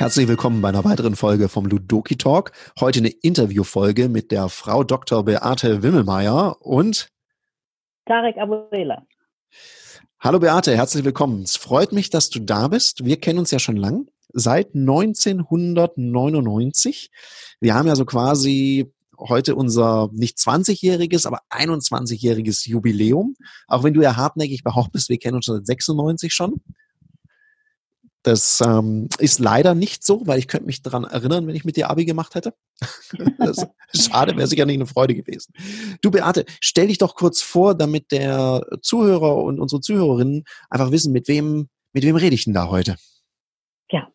Herzlich willkommen bei einer weiteren Folge vom Ludoki Talk. Heute eine Interviewfolge mit der Frau Dr. Beate Wimmelmeier und Tarek Abuela. Hallo Beate, herzlich willkommen. Es freut mich, dass du da bist. Wir kennen uns ja schon lang, seit 1999. Wir haben ja so quasi heute unser nicht 20-jähriges, aber 21-jähriges Jubiläum. Auch wenn du ja hartnäckig behauptest, wir kennen uns seit 96 schon. Das ähm, ist leider nicht so, weil ich könnte mich daran erinnern, wenn ich mit dir Abi gemacht hätte. schade, wäre sicher nicht eine Freude gewesen. Du Beate, stell dich doch kurz vor, damit der Zuhörer und unsere Zuhörerinnen einfach wissen, mit wem, mit wem rede ich denn da heute? Ja,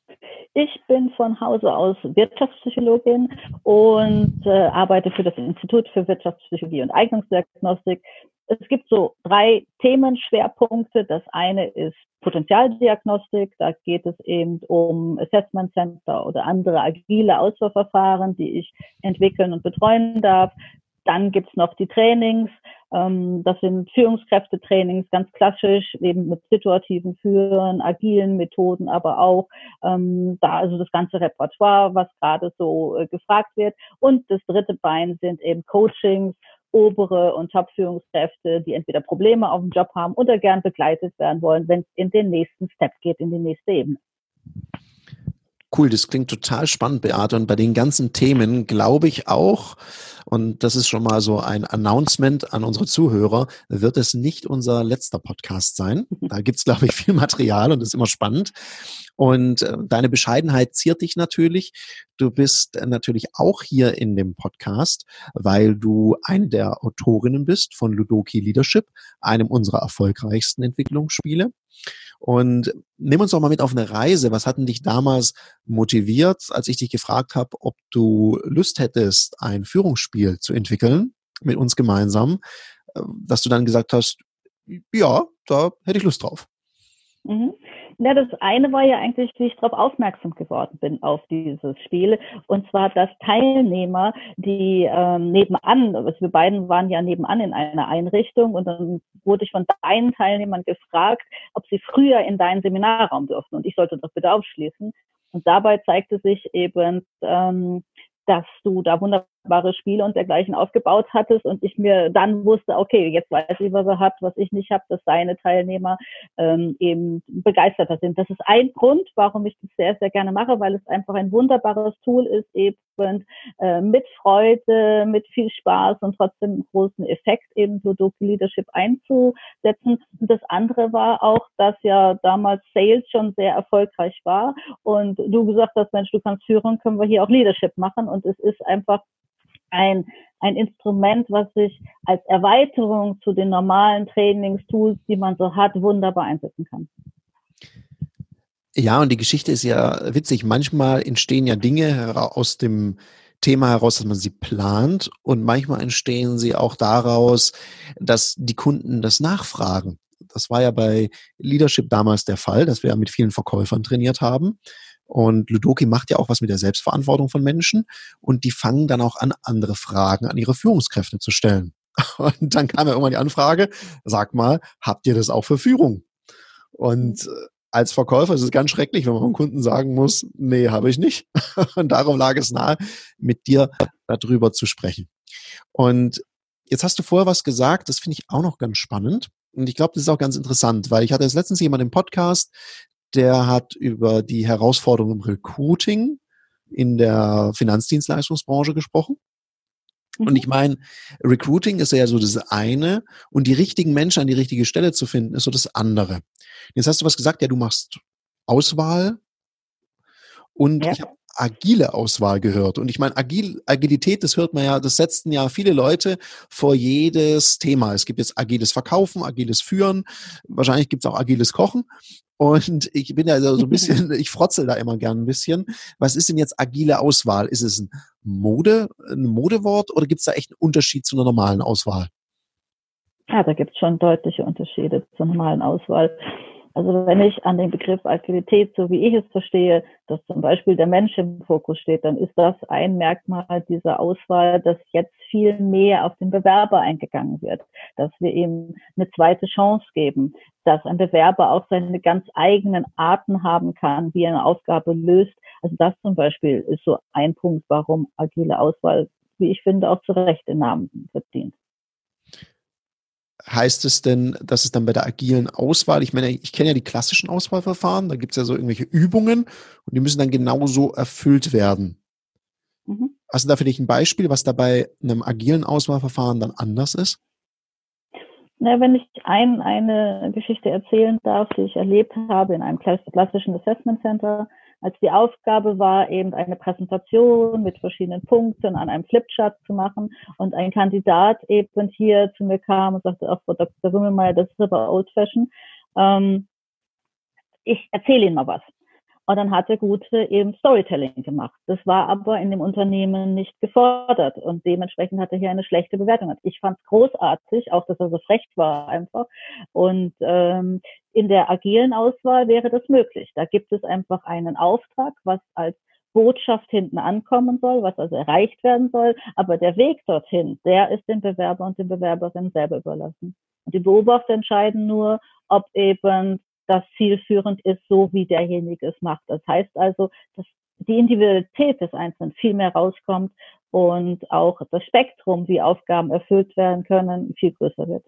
ich bin von Hause aus Wirtschaftspsychologin und äh, arbeite für das Institut für Wirtschaftspsychologie und Eignungsdiagnostik es gibt so drei Themenschwerpunkte. Das eine ist Potenzialdiagnostik. Da geht es eben um Assessment Center oder andere agile Auswahlverfahren, die ich entwickeln und betreuen darf. Dann gibt's noch die Trainings. Ähm, das sind Führungskräftetrainings, ganz klassisch, eben mit situativen Führen, agilen Methoden, aber auch ähm, da also das ganze Repertoire, was gerade so äh, gefragt wird. Und das dritte Bein sind eben Coachings obere und Top-Führungskräfte, die entweder Probleme auf dem Job haben oder gern begleitet werden wollen, wenn es in den nächsten Step geht, in die nächste Ebene. Cool, das klingt total spannend, Beate. Und bei den ganzen Themen glaube ich auch, und das ist schon mal so ein Announcement an unsere Zuhörer, wird es nicht unser letzter Podcast sein. Da gibt es, glaube ich, viel Material und ist immer spannend. Und äh, deine Bescheidenheit ziert dich natürlich. Du bist äh, natürlich auch hier in dem Podcast, weil du eine der Autorinnen bist von Ludoki Leadership, einem unserer erfolgreichsten Entwicklungsspiele. Und nimm uns doch mal mit auf eine Reise. Was hat denn dich damals motiviert, als ich dich gefragt habe, ob du Lust hättest, ein Führungsspiel zu entwickeln mit uns gemeinsam, äh, dass du dann gesagt hast, ja, da hätte ich Lust drauf. Mhm. Na, das eine war ja eigentlich, wie ich darauf aufmerksam geworden bin auf dieses Spiel. Und zwar, dass Teilnehmer, die ähm, nebenan, also wir beiden waren ja nebenan in einer Einrichtung und dann wurde ich von deinen Teilnehmern gefragt, ob sie früher in deinen Seminarraum durften. Und ich sollte das bitte aufschließen. Und dabei zeigte sich eben, ähm, dass du da wunderbare Spiele und dergleichen aufgebaut hattest und ich mir dann wusste, okay, jetzt weiß ich, was er hat, was ich nicht habe, dass seine Teilnehmer ähm, eben begeisterter sind. Das ist ein Grund, warum ich das sehr, sehr gerne mache, weil es einfach ein wunderbares Tool ist, eben äh, mit Freude, mit viel Spaß und trotzdem großen Effekt eben Sudoku Leadership einzusetzen. Und das andere war auch, dass ja damals Sales schon sehr erfolgreich war und du gesagt hast, Mensch, du kannst führen, können wir hier auch Leadership machen und es ist einfach ein, ein Instrument, was sich als Erweiterung zu den normalen Trainingstools, die man so hat, wunderbar einsetzen kann. Ja, und die Geschichte ist ja witzig. Manchmal entstehen ja Dinge aus dem Thema heraus, dass man sie plant und manchmal entstehen sie auch daraus, dass die Kunden das nachfragen. Das war ja bei Leadership damals der Fall, dass wir ja mit vielen Verkäufern trainiert haben. Und Ludoki macht ja auch was mit der Selbstverantwortung von Menschen und die fangen dann auch an, andere Fragen an ihre Führungskräfte zu stellen. Und dann kam ja irgendwann die Anfrage, sag mal, habt ihr das auch für Führung? Und äh, als Verkäufer ist es ganz schrecklich, wenn man dem Kunden sagen muss, nee, habe ich nicht. Und darum lag es nahe, mit dir darüber zu sprechen. Und jetzt hast du vorher was gesagt, das finde ich auch noch ganz spannend. Und ich glaube, das ist auch ganz interessant, weil ich hatte jetzt letztens jemand im Podcast, der hat über die Herausforderungen im Recruiting in der Finanzdienstleistungsbranche gesprochen. Und mhm. ich meine, Recruiting ist ja so das eine und die richtigen Menschen an die richtige Stelle zu finden, ist so das andere. Jetzt hast du was gesagt, ja, du machst Auswahl und ja. ich habe agile Auswahl gehört. Und ich meine, Agil, Agilität, das hört man ja, das setzten ja viele Leute vor jedes Thema. Es gibt jetzt agiles Verkaufen, agiles Führen, wahrscheinlich gibt es auch agiles Kochen. Und ich bin ja so ein bisschen, ich frotzel da immer gern ein bisschen. Was ist denn jetzt agile Auswahl? Ist es ein Mode, ein Modewort oder gibt es da echt einen Unterschied zu einer normalen Auswahl? Ja, da gibt es schon deutliche Unterschiede zur normalen Auswahl. Also wenn ich an den Begriff Agilität, so wie ich es verstehe, dass zum Beispiel der Mensch im Fokus steht, dann ist das ein Merkmal dieser Auswahl, dass jetzt viel mehr auf den Bewerber eingegangen wird, dass wir ihm eine zweite Chance geben, dass ein Bewerber auch seine ganz eigenen Arten haben kann, wie er eine Aufgabe löst. Also das zum Beispiel ist so ein Punkt, warum agile Auswahl, wie ich finde, auch zu Recht den Namen verdient. Heißt es denn, dass es dann bei der agilen Auswahl, ich meine, ich kenne ja die klassischen Auswahlverfahren, da gibt es ja so irgendwelche Übungen und die müssen dann genauso erfüllt werden. Mhm. Hast du da für dich ein Beispiel, was da bei einem agilen Auswahlverfahren dann anders ist? Na, wenn ich ein, eine Geschichte erzählen darf, die ich erlebt habe in einem klassischen Assessment Center, als die Aufgabe war, eben eine Präsentation mit verschiedenen Punkten an einem Flipchart zu machen und ein Kandidat eben hier zu mir kam und sagte, ach, Frau Dr. Wimmelmeier, das ist aber old fashion. Ähm, ich erzähle Ihnen mal was. Und dann hat der Gute eben Storytelling gemacht. Das war aber in dem Unternehmen nicht gefordert und dementsprechend hat er hier eine schlechte Bewertung. Ich fand es großartig, auch dass er so frech war einfach. Und ähm, in der agilen Auswahl wäre das möglich. Da gibt es einfach einen Auftrag, was als Botschaft hinten ankommen soll, was also erreicht werden soll. Aber der Weg dorthin, der ist dem Bewerber und den Bewerberinnen selber überlassen. Und die Beobachter entscheiden nur, ob eben das zielführend ist, so wie derjenige es macht. Das heißt also, dass die Individualität des Einzelnen viel mehr rauskommt und auch das Spektrum, wie Aufgaben erfüllt werden können, viel größer wird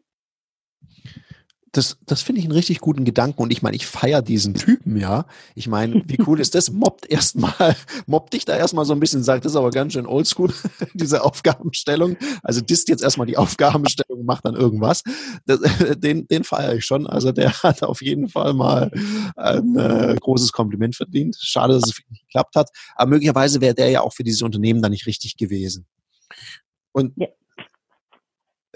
das, das finde ich einen richtig guten Gedanken und ich meine, ich feiere diesen Typen, ja. Ich meine, wie cool ist das? Mobbt erstmal, mobbt dich da erstmal so ein bisschen, sagt, das ist aber ganz schön oldschool, diese Aufgabenstellung. Also disst jetzt erstmal die Aufgabenstellung, macht dann irgendwas. Das, den, den feiere ich schon. Also der hat auf jeden Fall mal ein äh, großes Kompliment verdient. Schade, dass es nicht geklappt hat. Aber möglicherweise wäre der ja auch für dieses Unternehmen dann nicht richtig gewesen. Und ja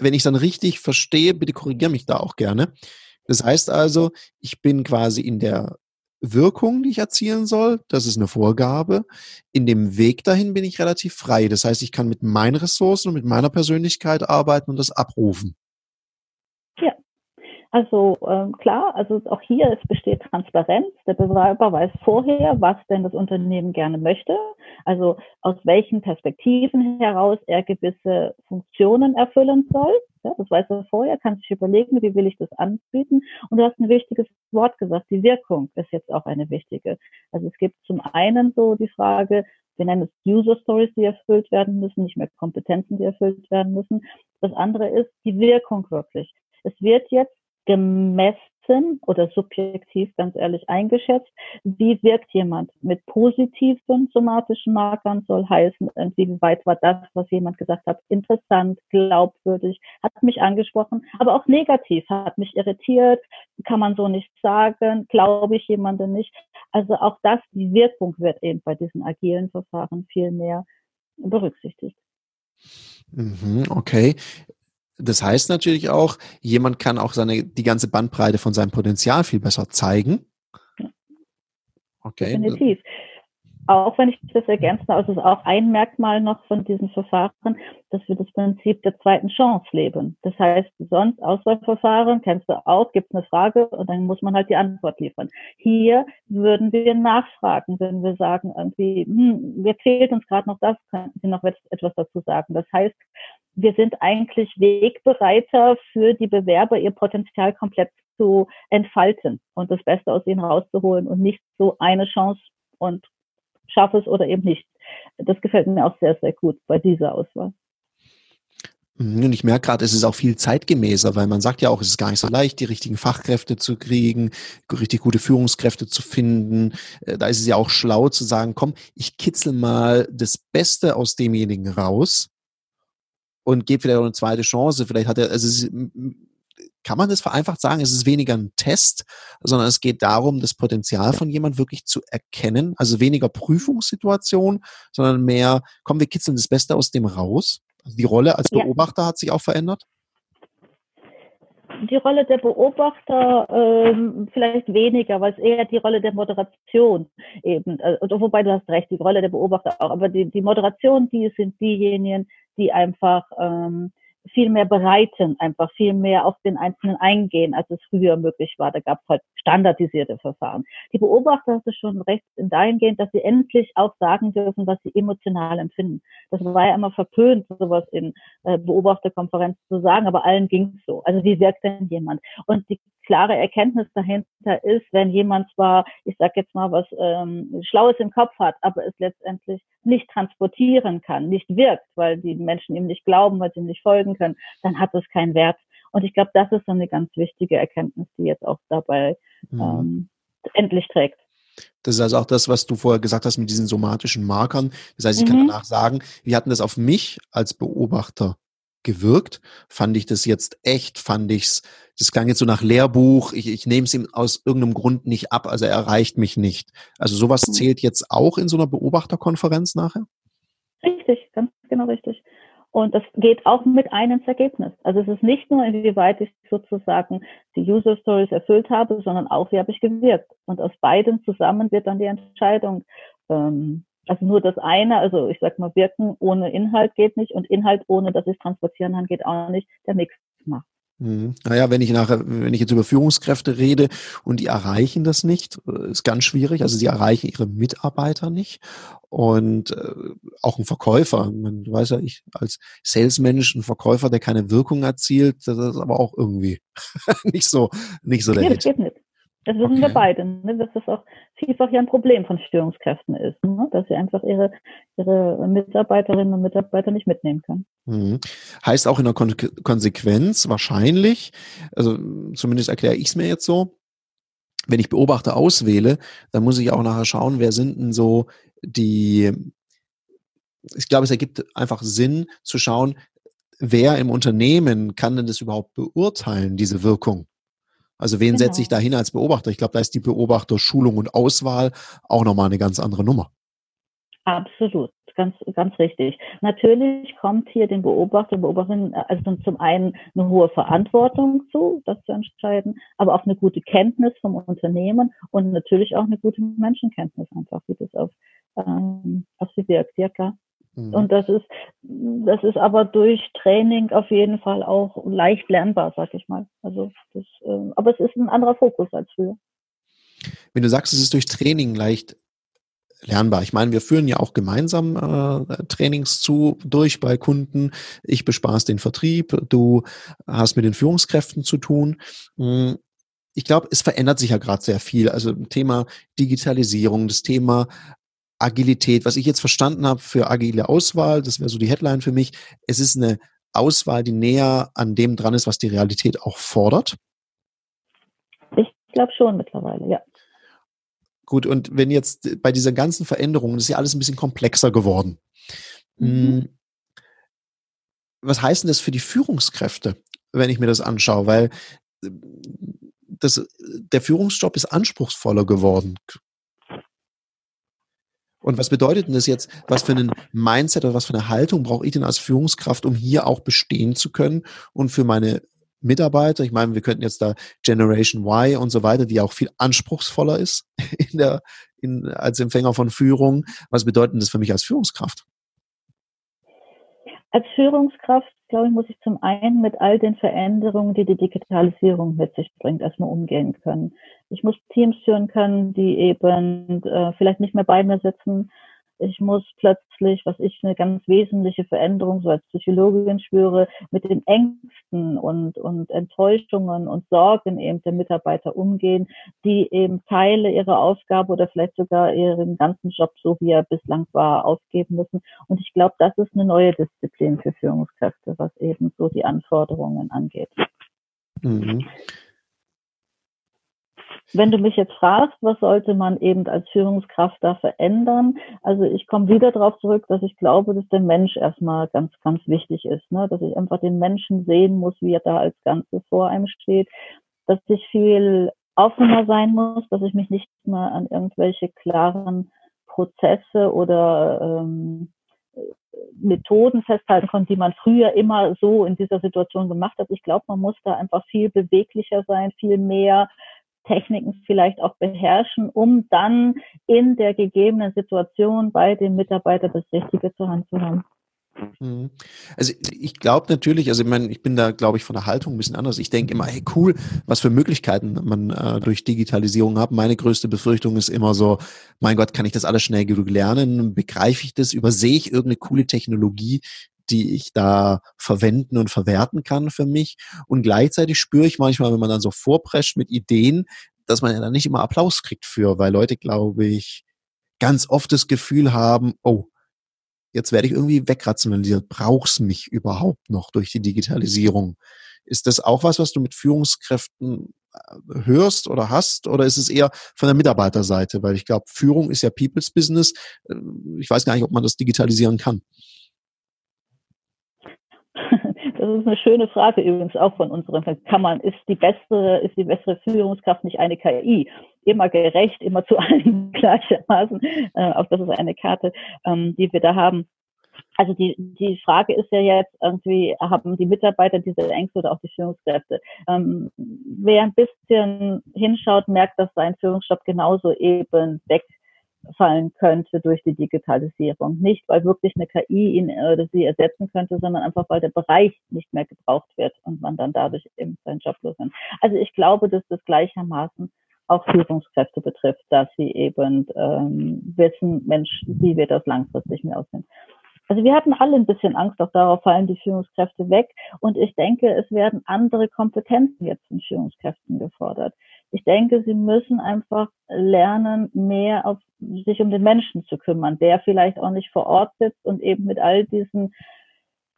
wenn ich dann richtig verstehe, bitte korrigiere mich da auch gerne. Das heißt also, ich bin quasi in der Wirkung, die ich erzielen soll, das ist eine Vorgabe. In dem Weg dahin bin ich relativ frei. Das heißt, ich kann mit meinen Ressourcen und mit meiner Persönlichkeit arbeiten und das abrufen. Also ähm, klar, also auch hier es besteht Transparenz. Der Bewerber weiß vorher, was denn das Unternehmen gerne möchte, also aus welchen Perspektiven heraus er gewisse Funktionen erfüllen soll. Ja, das weiß er vorher, kann sich überlegen, wie will ich das anbieten. Und du hast ein wichtiges Wort gesagt, die Wirkung ist jetzt auch eine wichtige. Also es gibt zum einen so die Frage, wir nennen es User Stories, die erfüllt werden müssen, nicht mehr Kompetenzen, die erfüllt werden müssen. Das andere ist die Wirkung wirklich. Es wird jetzt gemessen oder subjektiv ganz ehrlich eingeschätzt, wie wirkt jemand mit positiven somatischen Markern, soll heißen, wie weit war das, was jemand gesagt hat, interessant, glaubwürdig, hat mich angesprochen, aber auch negativ, hat mich irritiert, kann man so nicht sagen, glaube ich jemandem nicht. Also auch das, die Wirkung wird eben bei diesen agilen Verfahren viel mehr berücksichtigt. Mhm, okay. Das heißt natürlich auch, jemand kann auch seine, die ganze Bandbreite von seinem Potenzial viel besser zeigen. Okay. Definitiv. Auch wenn ich das ergänze, also ist auch ein Merkmal noch von diesen Verfahren, dass wir das Prinzip der zweiten Chance leben. Das heißt, sonst Auswahlverfahren, kennst du auch, gibt es eine Frage und dann muss man halt die Antwort liefern. Hier würden wir nachfragen, wenn wir sagen irgendwie, hm, mir fehlt uns gerade noch das, können Sie noch etwas dazu sagen. Das heißt, wir sind eigentlich Wegbereiter für die Bewerber, ihr Potenzial komplett zu entfalten und das Beste aus ihnen rauszuholen und nicht so eine Chance und schaffe es oder eben nicht. Das gefällt mir auch sehr, sehr gut bei dieser Auswahl. Mhm, und ich merke gerade, es ist auch viel zeitgemäßer, weil man sagt ja auch, es ist gar nicht so leicht, die richtigen Fachkräfte zu kriegen, richtig gute Führungskräfte zu finden. Äh, da ist es ja auch schlau zu sagen, komm, ich kitzel mal das Beste aus demjenigen raus und gebe vielleicht auch eine zweite Chance. Vielleicht hat er, also es kann man das vereinfacht sagen, es ist weniger ein Test, sondern es geht darum, das Potenzial von jemand wirklich zu erkennen. Also weniger Prüfungssituation, sondern mehr, komm, wir kitzeln das Beste aus dem raus. Also die Rolle als Beobachter ja. hat sich auch verändert? Die Rolle der Beobachter ähm, vielleicht weniger, weil es eher die Rolle der Moderation eben, äh, wobei du hast recht, die Rolle der Beobachter auch, aber die, die Moderation, die sind diejenigen, die einfach ähm, viel mehr bereiten, einfach viel mehr auf den Einzelnen eingehen, als es früher möglich war. Da gab es halt standardisierte Verfahren. Die Beobachter hatte schon recht in dahingehend, dass sie endlich auch sagen dürfen, was sie emotional empfinden. Das war ja immer verpönt, sowas in äh, Beobachterkonferenzen zu sagen, aber allen ging es so. Also wie wirkt denn jemand? Und die klare Erkenntnis dahinter ist, wenn jemand zwar, ich sag jetzt mal, was ähm, Schlaues im Kopf hat, aber es letztendlich nicht transportieren kann, nicht wirkt, weil die Menschen ihm nicht glauben, weil sie ihm nicht folgen können, dann hat es keinen Wert. Und ich glaube, das ist so eine ganz wichtige Erkenntnis, die jetzt auch dabei mhm. ähm, endlich trägt. Das ist also auch das, was du vorher gesagt hast mit diesen somatischen Markern. Das heißt, ich mhm. kann danach sagen, wie hatten das auf mich als Beobachter gewirkt? Fand ich das jetzt echt? Fand ich's, das klang jetzt so nach Lehrbuch, ich, ich nehme es ihm aus irgendeinem Grund nicht ab, also er erreicht mich nicht. Also sowas mhm. zählt jetzt auch in so einer Beobachterkonferenz nachher? Richtig, ganz genau richtig. Und das geht auch mit einem Ergebnis. Also es ist nicht nur, inwieweit ich sozusagen die User Stories erfüllt habe, sondern auch, wie habe ich gewirkt. Und aus beiden zusammen wird dann die Entscheidung. Ähm, also nur das eine, also ich sag mal, wirken ohne Inhalt geht nicht und Inhalt ohne, dass ich transportieren kann, geht auch nicht. Der Mix macht. Mhm. Naja, wenn ich nachher, wenn ich jetzt über Führungskräfte rede und die erreichen das nicht, äh, ist ganz schwierig. Also sie erreichen ihre Mitarbeiter nicht. Und äh, auch ein Verkäufer, man weiß ja, ich als Salesmensch, ein Verkäufer, der keine Wirkung erzielt, das ist aber auch irgendwie nicht so, nicht so der nee, das geht nicht. Das wissen okay. wir beide, ne? das auch vielfach ja ein Problem von Störungskräften ist, ne? dass sie einfach ihre, ihre Mitarbeiterinnen und Mitarbeiter nicht mitnehmen können. Mhm. Heißt auch in der Kon Konsequenz wahrscheinlich, also zumindest erkläre ich es mir jetzt so, wenn ich Beobachter auswähle, dann muss ich auch nachher schauen, wer sind denn so die, ich glaube, es ergibt einfach Sinn zu schauen, wer im Unternehmen kann denn das überhaupt beurteilen, diese Wirkung? Also wen genau. setze ich genau. da hin als Beobachter? Ich glaube, da ist die Beobachterschulung und Auswahl auch nochmal eine ganz andere Nummer. Absolut, ganz, ganz richtig. Natürlich kommt hier den Beobachter, Beobachterin, also zum einen eine hohe Verantwortung zu, das zu entscheiden, aber auch eine gute Kenntnis vom Unternehmen und natürlich auch eine gute Menschenkenntnis einfach, wie das auf, ähm, auf sie wirkt, ja klar. Mhm. Und das ist, das ist aber durch Training auf jeden Fall auch leicht lernbar, sag ich mal. Also das, äh, aber es ist ein anderer Fokus als früher. Wenn du sagst, es ist durch Training leicht lernbar. Ich meine, wir führen ja auch gemeinsam äh, Trainings zu durch bei Kunden. Ich bespaß den Vertrieb, du hast mit den Führungskräften zu tun. Hm, ich glaube, es verändert sich ja gerade sehr viel. Also Thema Digitalisierung, das Thema Agilität, was ich jetzt verstanden habe für agile Auswahl, das wäre so die Headline für mich, es ist eine Auswahl, die näher an dem dran ist, was die Realität auch fordert. Ich glaube schon mittlerweile, ja. Gut, und wenn jetzt bei dieser ganzen Veränderung, das ist ja alles ein bisschen komplexer geworden. Mhm. Hm, was heißt denn das für die Führungskräfte, wenn ich mir das anschaue? Weil äh, das, der Führungsjob ist anspruchsvoller geworden. Und was bedeutet denn das jetzt? Was für ein Mindset oder was für eine Haltung brauche ich denn als Führungskraft, um hier auch bestehen zu können und für meine Mitarbeiter? Ich meine, wir könnten jetzt da Generation Y und so weiter, die auch viel anspruchsvoller ist in der, in, als Empfänger von Führung. Was bedeutet das für mich als Führungskraft? Als Führungskraft, glaube ich, muss ich zum einen mit all den Veränderungen, die die Digitalisierung mit sich bringt, erstmal umgehen können. Ich muss Teams führen können, die eben äh, vielleicht nicht mehr bei mir sitzen, ich muss plötzlich, was ich eine ganz wesentliche Veränderung so als Psychologin spüre, mit den Ängsten und, und Enttäuschungen und Sorgen eben der Mitarbeiter umgehen, die eben Teile ihrer Aufgabe oder vielleicht sogar ihren ganzen Job, so wie er bislang war, aufgeben müssen. Und ich glaube, das ist eine neue Disziplin für Führungskräfte, was eben so die Anforderungen angeht. Mhm. Wenn du mich jetzt fragst, was sollte man eben als Führungskraft da verändern? Also ich komme wieder darauf zurück, dass ich glaube, dass der Mensch erstmal ganz, ganz wichtig ist, ne? dass ich einfach den Menschen sehen muss, wie er da als Ganzes vor einem steht, dass ich viel offener sein muss, dass ich mich nicht mehr an irgendwelche klaren Prozesse oder ähm, Methoden festhalten kann, die man früher immer so in dieser Situation gemacht hat. Ich glaube, man muss da einfach viel beweglicher sein, viel mehr Techniken vielleicht auch beherrschen, um dann in der gegebenen Situation bei dem Mitarbeiter das Richtige zur Hand zu haben. Mhm. Also ich glaube natürlich, also ich meine, ich bin da, glaube ich, von der Haltung ein bisschen anders. Ich denke immer, hey cool, was für Möglichkeiten man äh, durch Digitalisierung hat. Meine größte Befürchtung ist immer so, mein Gott, kann ich das alles schnell genug lernen? Begreife ich das? Übersehe ich irgendeine coole Technologie, die ich da verwenden und verwerten kann für mich. Und gleichzeitig spüre ich manchmal, wenn man dann so vorprescht mit Ideen, dass man ja dann nicht immer Applaus kriegt für, weil Leute, glaube ich, ganz oft das Gefühl haben, oh, jetzt werde ich irgendwie wegrationalisiert, brauchst mich überhaupt noch durch die Digitalisierung? Ist das auch was, was du mit Führungskräften äh, hörst oder hast? Oder ist es eher von der Mitarbeiterseite? Weil ich glaube, Führung ist ja People's Business. Äh, ich weiß gar nicht, ob man das digitalisieren kann. Das ist eine schöne Frage übrigens auch von unserem Kann man, ist die bessere, ist die bessere Führungskraft nicht eine KI? Immer gerecht, immer zu allen gleichermaßen. Äh, auch das ist eine Karte, ähm, die wir da haben. Also die, die Frage ist ja jetzt irgendwie, haben die Mitarbeiter diese Ängste oder auch die Führungskräfte? Ähm, wer ein bisschen hinschaut, merkt, dass sein Führungsjob genauso eben wegfallen könnte durch die Digitalisierung. Nicht, weil wirklich eine KI ihn oder sie ersetzen könnte, sondern einfach, weil der Bereich nicht mehr gebraucht wird und man dann dadurch eben seinen Job los hat. Also ich glaube, dass das gleichermaßen auch Führungskräfte betrifft, dass sie eben ähm, wissen, Mensch, wie wird das langfristig mehr aussehen. Also wir hatten alle ein bisschen Angst, auch darauf fallen die Führungskräfte weg. Und ich denke, es werden andere Kompetenzen jetzt von Führungskräften gefordert. Ich denke, sie müssen einfach lernen, mehr auf sich um den Menschen zu kümmern, der vielleicht auch nicht vor Ort sitzt und eben mit all diesen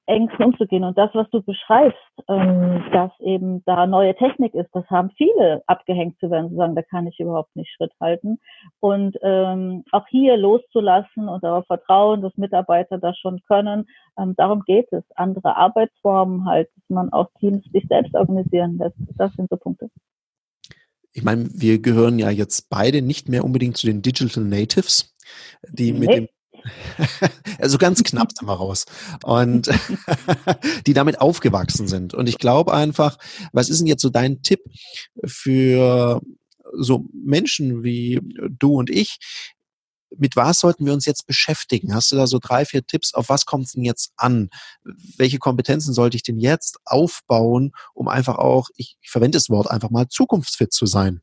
Ängsten umzugehen. Und das, was du beschreibst, ähm, dass eben da neue Technik ist, das haben viele abgehängt zu werden, zu sagen, da kann ich überhaupt nicht Schritt halten. Und ähm, auch hier loszulassen und darauf vertrauen, dass Mitarbeiter das schon können. Ähm, darum geht es. Andere Arbeitsformen halt, dass man auch Teams sich selbst organisieren lässt. Das sind so Punkte. Ich meine, wir gehören ja jetzt beide nicht mehr unbedingt zu den Digital Natives, die nee. mit dem also ganz knapp sind wir raus. Und die damit aufgewachsen sind. Und ich glaube einfach, was ist denn jetzt so dein Tipp für so Menschen wie du und ich? Mit was sollten wir uns jetzt beschäftigen? Hast du da so drei, vier Tipps? Auf was kommt es denn jetzt an? Welche Kompetenzen sollte ich denn jetzt aufbauen, um einfach auch, ich, ich verwende das Wort einfach mal, zukunftsfit zu sein?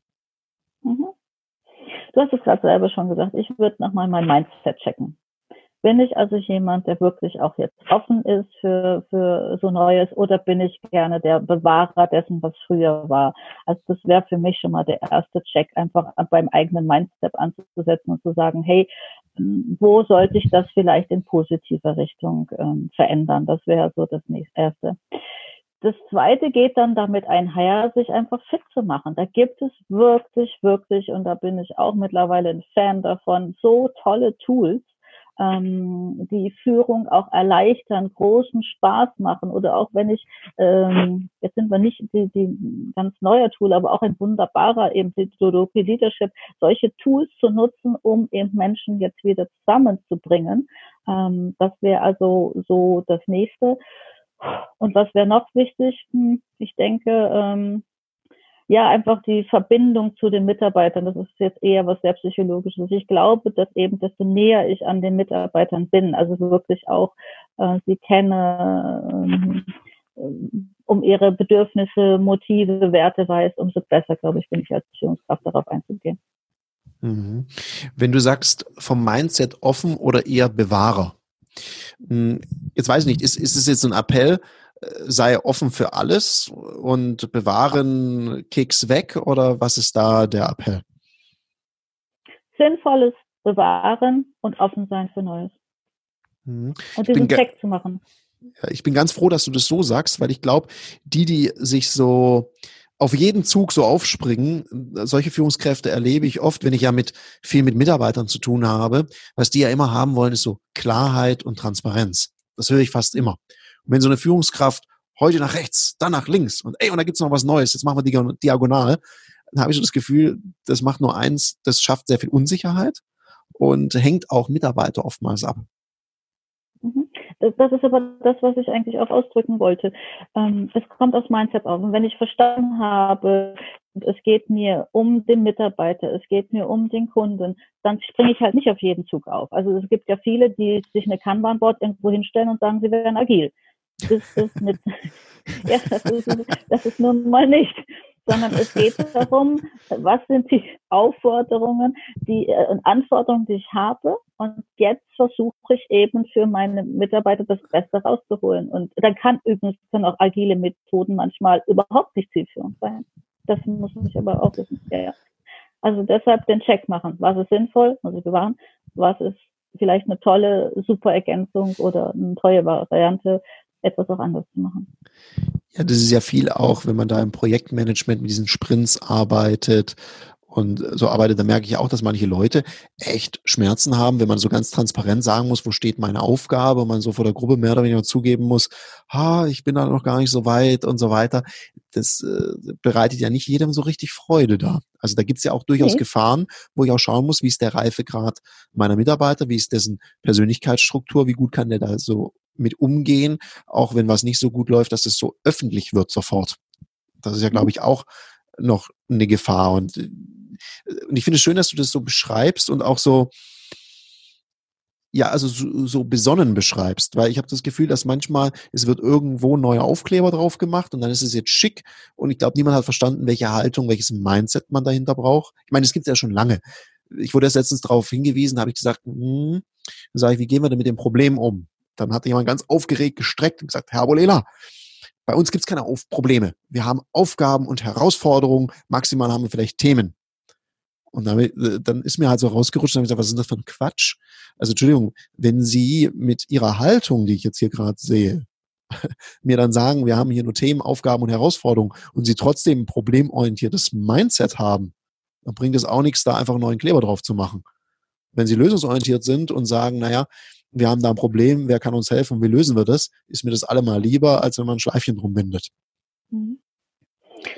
Mhm. Du hast es gerade selber schon gesagt, ich würde nochmal mein Mindset checken. Bin ich also jemand, der wirklich auch jetzt offen ist für, für so Neues oder bin ich gerne der Bewahrer dessen, was früher war? Also das wäre für mich schon mal der erste Check, einfach beim eigenen Mindset anzusetzen und zu sagen, hey, wo sollte ich das vielleicht in positive Richtung ähm, verändern? Das wäre so das nächste erste. Das zweite geht dann damit einher, sich einfach fit zu machen. Da gibt es wirklich, wirklich, und da bin ich auch mittlerweile ein Fan davon, so tolle Tools, ähm, die Führung auch erleichtern, großen Spaß machen oder auch wenn ich, ähm, jetzt sind wir nicht die, die ganz neuer Tool, aber auch ein wunderbarer eben Sudoku Leadership, solche Tools zu nutzen, um eben Menschen jetzt wieder zusammenzubringen. Ähm, das wäre also so das nächste. Und was wäre noch wichtig? Hm, ich denke, ähm, ja, einfach die Verbindung zu den Mitarbeitern. Das ist jetzt eher was sehr psychologisches. Ich glaube, dass eben, desto näher ich an den Mitarbeitern bin, also wirklich auch äh, sie kenne, ähm, um ihre Bedürfnisse, Motive, Werte weiß, umso besser, glaube ich, bin ich als Führungskraft darauf einzugehen. Mhm. Wenn du sagst, vom Mindset offen oder eher Bewahrer, hm, jetzt weiß ich nicht, ist, ist es jetzt ein Appell, sei offen für alles und bewahren Keks weg oder was ist da der Appell? Sinnvolles bewahren und offen sein für Neues. Mhm. Und diesen Check zu machen. Ich bin ganz froh, dass du das so sagst, weil ich glaube, die, die sich so auf jeden Zug so aufspringen, solche Führungskräfte erlebe ich oft, wenn ich ja mit viel mit Mitarbeitern zu tun habe. Was die ja immer haben wollen, ist so Klarheit und Transparenz. Das höre ich fast immer. Und wenn so eine Führungskraft heute nach rechts, dann nach links und ey, und da gibt's noch was Neues, jetzt machen wir diagonal, dann habe ich so das Gefühl, das macht nur eins, das schafft sehr viel Unsicherheit und hängt auch Mitarbeiter oftmals ab. Mhm. Das ist aber das, was ich eigentlich auch ausdrücken wollte. Ähm, es kommt aus Mindset auf. Und wenn ich verstanden habe, es geht mir um den Mitarbeiter, es geht mir um den Kunden, dann springe ich halt nicht auf jeden Zug auf. Also es gibt ja viele, die sich eine Kanban-Board irgendwo hinstellen und sagen, sie wären agil. Das ist, mit, ja, das ist, das ist nun mal nicht sondern es geht darum, was sind die Aufforderungen, die äh, Anforderungen, die ich habe. Und jetzt versuche ich eben für meine Mitarbeiter das Beste rauszuholen. Und dann kann übrigens können auch agile Methoden manchmal überhaupt nicht zielführend sein. Das muss ich aber auch wissen. Ja, ja. Also deshalb den Check machen. Was ist sinnvoll, muss ich bewahren? Was ist vielleicht eine tolle, super Ergänzung oder eine neue Variante, etwas auch anders zu machen. Ja, das ist ja viel auch, wenn man da im Projektmanagement mit diesen Sprints arbeitet und so arbeitet, da merke ich auch, dass manche Leute echt Schmerzen haben, wenn man so ganz transparent sagen muss, wo steht meine Aufgabe und man so vor der Gruppe mehr oder weniger zugeben muss, ha, ich bin da noch gar nicht so weit und so weiter. Das äh, bereitet ja nicht jedem so richtig Freude da. Also da gibt's ja auch durchaus okay. Gefahren, wo ich auch schauen muss, wie ist der Reifegrad meiner Mitarbeiter, wie ist dessen Persönlichkeitsstruktur, wie gut kann der da so mit umgehen, auch wenn was nicht so gut läuft, dass es so öffentlich wird sofort. Das ist ja, glaube mhm. ich, auch noch eine Gefahr. Und, und ich finde es schön, dass du das so beschreibst und auch so, ja, also so, so besonnen beschreibst, weil ich habe das Gefühl, dass manchmal es wird irgendwo neuer Aufkleber drauf gemacht und dann ist es jetzt schick und ich glaube, niemand hat verstanden, welche Haltung, welches Mindset man dahinter braucht. Ich meine, es gibt ja schon lange. Ich wurde erst letztens darauf hingewiesen, habe ich gesagt, hm, dann sage ich, wie gehen wir denn mit dem Problem um? Dann hat jemand ganz aufgeregt gestreckt und gesagt, Herr Bolela, bei uns gibt es keine Auf Probleme. Wir haben Aufgaben und Herausforderungen. Maximal haben wir vielleicht Themen. Und damit, äh, dann ist mir halt so rausgerutscht und habe gesagt, was ist das für ein Quatsch? Also Entschuldigung, wenn Sie mit Ihrer Haltung, die ich jetzt hier gerade sehe, mir dann sagen, wir haben hier nur Themen, Aufgaben und Herausforderungen und Sie trotzdem ein problemorientiertes Mindset haben, dann bringt es auch nichts, da einfach einen neuen Kleber drauf zu machen. Wenn Sie lösungsorientiert sind und sagen, naja, wir haben da ein Problem, wer kann uns helfen, wie lösen wir das, ist mir das allemal lieber, als wenn man ein Schleifchen drum bindet. Mhm.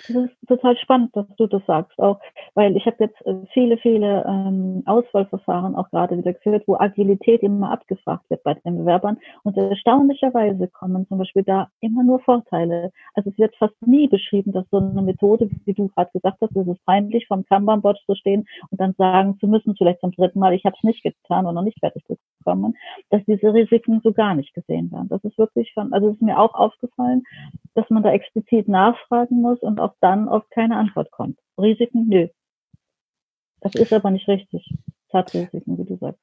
Das ist total spannend, dass du das sagst, auch weil ich habe jetzt äh, viele, viele ähm, Auswahlverfahren auch gerade wieder geführt, wo Agilität immer abgefragt wird bei den Bewerbern und erstaunlicherweise kommen zum Beispiel da immer nur Vorteile. Also es wird fast nie beschrieben, dass so eine Methode, wie du gerade gesagt hast, es ist peinlich, vom Kanban-Bot zu stehen und dann sagen zu müssen, vielleicht zum dritten Mal, ich habe es nicht getan und noch nicht fertig bekommen, dass diese Risiken so gar nicht gesehen werden. Das ist wirklich schon, also es ist mir auch aufgefallen, dass man da explizit nachfragen muss und auch dann oft keine Antwort kommt. Risiken, nö. Das ist aber nicht richtig. Es hat Risiken, wie du sagst.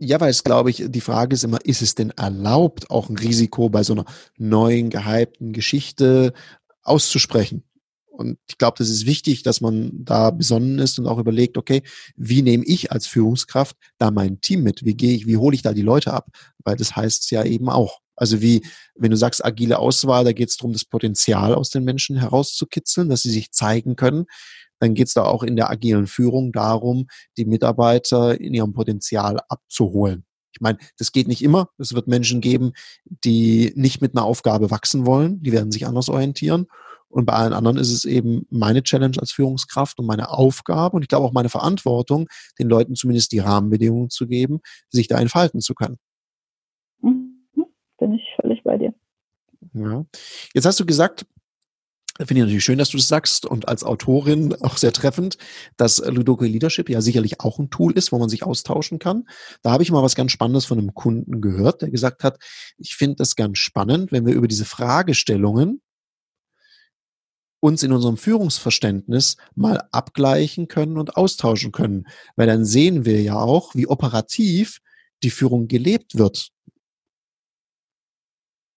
Ja, weil es, glaube ich, die Frage ist immer, ist es denn erlaubt, auch ein Risiko bei so einer neuen, gehypten Geschichte auszusprechen? Und ich glaube, das ist wichtig, dass man da besonnen ist und auch überlegt, okay, wie nehme ich als Führungskraft da mein Team mit? Wie gehe ich, wie hole ich da die Leute ab? Weil das heißt es ja eben auch. Also wie, wenn du sagst agile Auswahl, da geht es darum, das Potenzial aus den Menschen herauszukitzeln, dass sie sich zeigen können. Dann geht es da auch in der agilen Führung darum, die Mitarbeiter in ihrem Potenzial abzuholen. Ich meine, das geht nicht immer. Es wird Menschen geben, die nicht mit einer Aufgabe wachsen wollen. Die werden sich anders orientieren. Und bei allen anderen ist es eben meine Challenge als Führungskraft und meine Aufgabe und ich glaube auch meine Verantwortung, den Leuten zumindest die Rahmenbedingungen zu geben, sich da entfalten zu können bin ich völlig bei dir. Ja. Jetzt hast du gesagt, Finde ich natürlich schön, dass du das sagst und als Autorin auch sehr treffend, dass Ludoku Leadership ja sicherlich auch ein Tool ist, wo man sich austauschen kann. Da habe ich mal was ganz Spannendes von einem Kunden gehört, der gesagt hat, ich finde das ganz spannend, wenn wir über diese Fragestellungen uns in unserem Führungsverständnis mal abgleichen können und austauschen können, weil dann sehen wir ja auch, wie operativ die Führung gelebt wird.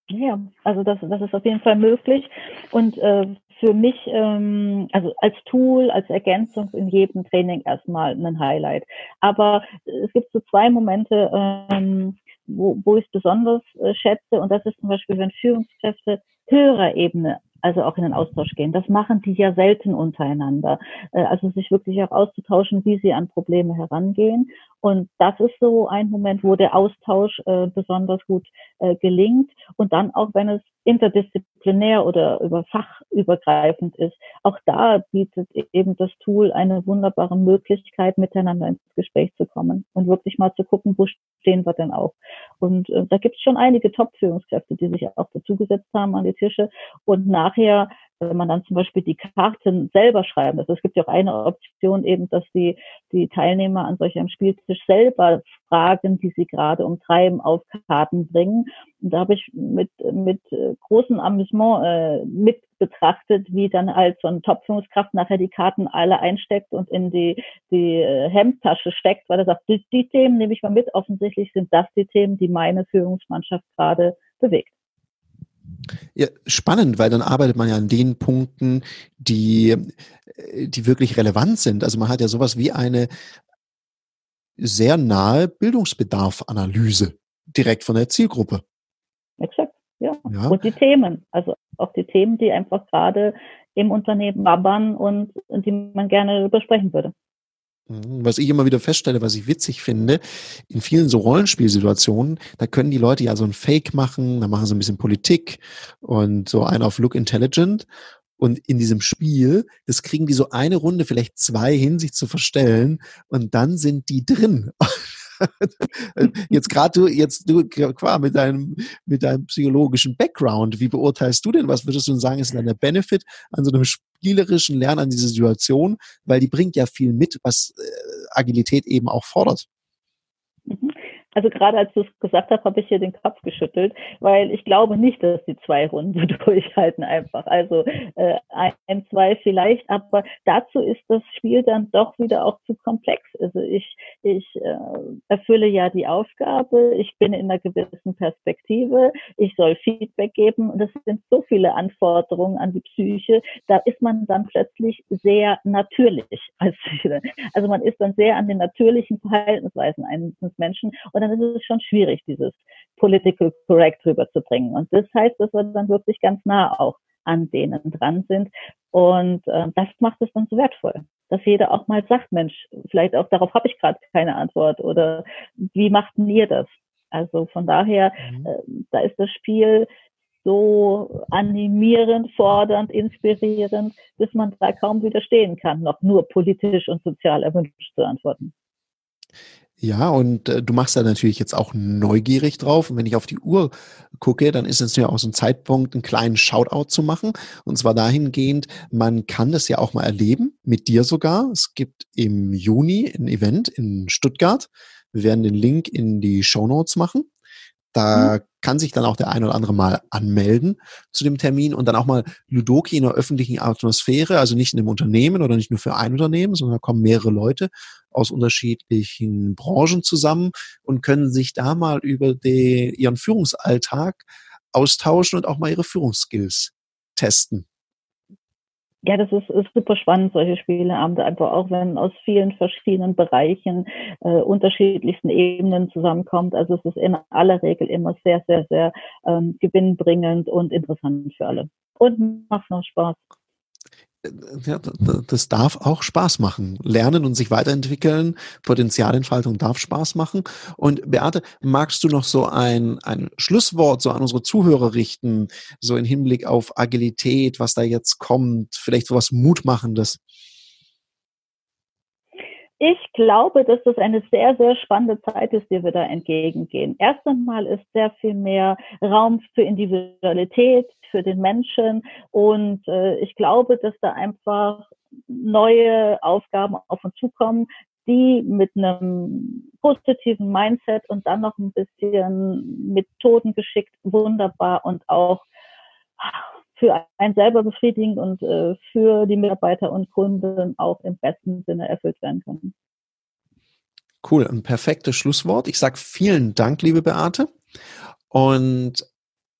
Ja, also das, das ist auf jeden Fall möglich. Und äh, für mich, ähm, also als Tool, als Ergänzung in jedem Training erstmal ein Highlight. Aber es gibt so zwei Momente, ähm, wo, wo ich es besonders äh, schätze. Und das ist zum Beispiel, wenn Führungskräfte höherer Ebene also auch in den Austausch gehen. Das machen die ja selten untereinander. Äh, also sich wirklich auch auszutauschen, wie sie an Probleme herangehen. Und das ist so ein Moment, wo der Austausch äh, besonders gut äh, gelingt. Und dann auch, wenn es interdisziplinär oder über fachübergreifend ist, auch da bietet eben das Tool eine wunderbare Möglichkeit, miteinander ins Gespräch zu kommen und wirklich mal zu gucken, wo stehen wir denn auch. Und äh, da gibt es schon einige Top-Führungskräfte, die sich auch dazugesetzt haben an die Tische und nachher wenn man dann zum Beispiel die Karten selber schreiben. Also es gibt ja auch eine Option eben, dass die, die Teilnehmer an solch einem Spieltisch selber Fragen, die sie gerade umtreiben, auf Karten bringen. Und da habe ich mit, mit großem Amüsement äh, mit betrachtet, wie dann halt so eine Top-Führungskraft nachher die Karten alle einsteckt und in die, die äh, Hemdtasche steckt, weil er sagt, die, die Themen nehme ich mal mit. Offensichtlich sind das die Themen, die meine Führungsmannschaft gerade bewegt. Ja, spannend, weil dann arbeitet man ja an den Punkten, die, die wirklich relevant sind. Also man hat ja sowas wie eine sehr nahe Bildungsbedarfanalyse direkt von der Zielgruppe. Exakt, ja. ja. Und die Themen, also auch die Themen, die einfach gerade im Unternehmen wabbern und, und die man gerne besprechen würde. Mhm. Was ich immer wieder feststelle, was ich witzig finde, in vielen so Rollenspielsituationen, da können die Leute ja so ein Fake machen, da machen sie ein bisschen Politik und so einen auf Look Intelligent. Und in diesem Spiel, das kriegen die so eine Runde, vielleicht zwei hin, sich zu verstellen und dann sind die drin. jetzt gerade du, jetzt du qua mit deinem, mit deinem psychologischen Background, wie beurteilst du denn, was würdest du sagen, ist denn der Benefit an so einem spielerischen Lernen an diese Situation? Weil die bringt ja viel mit, was äh, Agilität eben auch fordert. Mhm. Also gerade als du es gesagt hast, habe ich hier den Kopf geschüttelt, weil ich glaube nicht, dass die zwei Runden durchhalten einfach. Also äh, ein, zwei vielleicht, aber dazu ist das Spiel dann doch wieder auch zu komplex. Also ich, ich äh, erfülle ja die Aufgabe, ich bin in einer gewissen Perspektive, ich soll Feedback geben und das sind so viele Anforderungen an die Psyche, da ist man dann plötzlich sehr natürlich. Also man ist dann sehr an den natürlichen Verhaltensweisen eines Menschen und dann ist es schon schwierig, dieses political correct rüberzubringen. Und das heißt, dass wir dann wirklich ganz nah auch an denen dran sind. Und äh, das macht es dann so wertvoll, dass jeder auch mal sagt, Mensch, vielleicht auch darauf habe ich gerade keine Antwort oder wie macht denn ihr das? Also von daher, mhm. äh, da ist das Spiel so animierend, fordernd, inspirierend, bis man da kaum widerstehen kann, noch nur politisch und sozial erwünscht zu antworten. Ja, und äh, du machst da natürlich jetzt auch neugierig drauf. Und wenn ich auf die Uhr gucke, dann ist es ja auch so ein Zeitpunkt, einen kleinen Shoutout zu machen. Und zwar dahingehend, man kann das ja auch mal erleben, mit dir sogar. Es gibt im Juni ein Event in Stuttgart. Wir werden den Link in die Show Notes machen. Da mhm. kann sich dann auch der ein oder andere mal anmelden zu dem Termin und dann auch mal Ludoki in der öffentlichen Atmosphäre, also nicht in einem Unternehmen oder nicht nur für ein Unternehmen, sondern da kommen mehrere Leute aus unterschiedlichen Branchen zusammen und können sich da mal über die, ihren Führungsalltag austauschen und auch mal ihre Führungsskills testen. Ja, das ist, ist super spannend, solche Spieleabende, einfach auch wenn aus vielen verschiedenen Bereichen, äh, unterschiedlichsten Ebenen zusammenkommt. Also es ist in aller Regel immer sehr, sehr, sehr ähm, gewinnbringend und interessant für alle. Und macht noch Spaß ja, das darf auch Spaß machen. Lernen und sich weiterentwickeln, Potenzialentfaltung darf Spaß machen. Und Beate, magst du noch so ein, ein Schlusswort so an unsere Zuhörer richten, so in Hinblick auf Agilität, was da jetzt kommt, vielleicht so was Mutmachendes? Ich glaube, dass das eine sehr, sehr spannende Zeit ist, die wir da entgegengehen. Erst einmal ist sehr viel mehr Raum für Individualität, für den Menschen und äh, ich glaube, dass da einfach neue Aufgaben auf uns zukommen, die mit einem positiven Mindset und dann noch ein bisschen Methoden geschickt wunderbar und auch für einen selber befriedigend und äh, für die Mitarbeiter und Kunden auch im besten Sinne erfüllt werden können. Cool, ein perfektes Schlusswort. Ich sage vielen Dank, liebe Beate. Und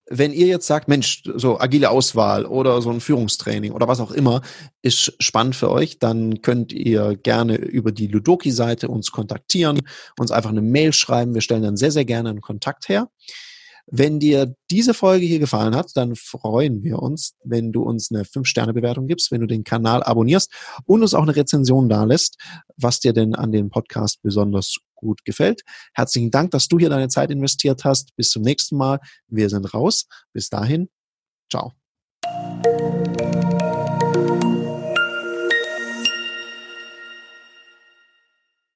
wenn ihr jetzt sagt, Mensch, so agile Auswahl oder so ein Führungstraining oder was auch immer ist spannend für euch, dann könnt ihr gerne über die Ludoki-Seite uns kontaktieren, uns einfach eine Mail schreiben. Wir stellen dann sehr, sehr gerne einen Kontakt her. Wenn dir diese Folge hier gefallen hat, dann freuen wir uns, wenn du uns eine 5-Sterne-Bewertung gibst, wenn du den Kanal abonnierst und uns auch eine Rezension da lässt, was dir denn an dem Podcast besonders gut gefällt. Herzlichen Dank, dass du hier deine Zeit investiert hast. Bis zum nächsten Mal. Wir sind raus. Bis dahin. Ciao.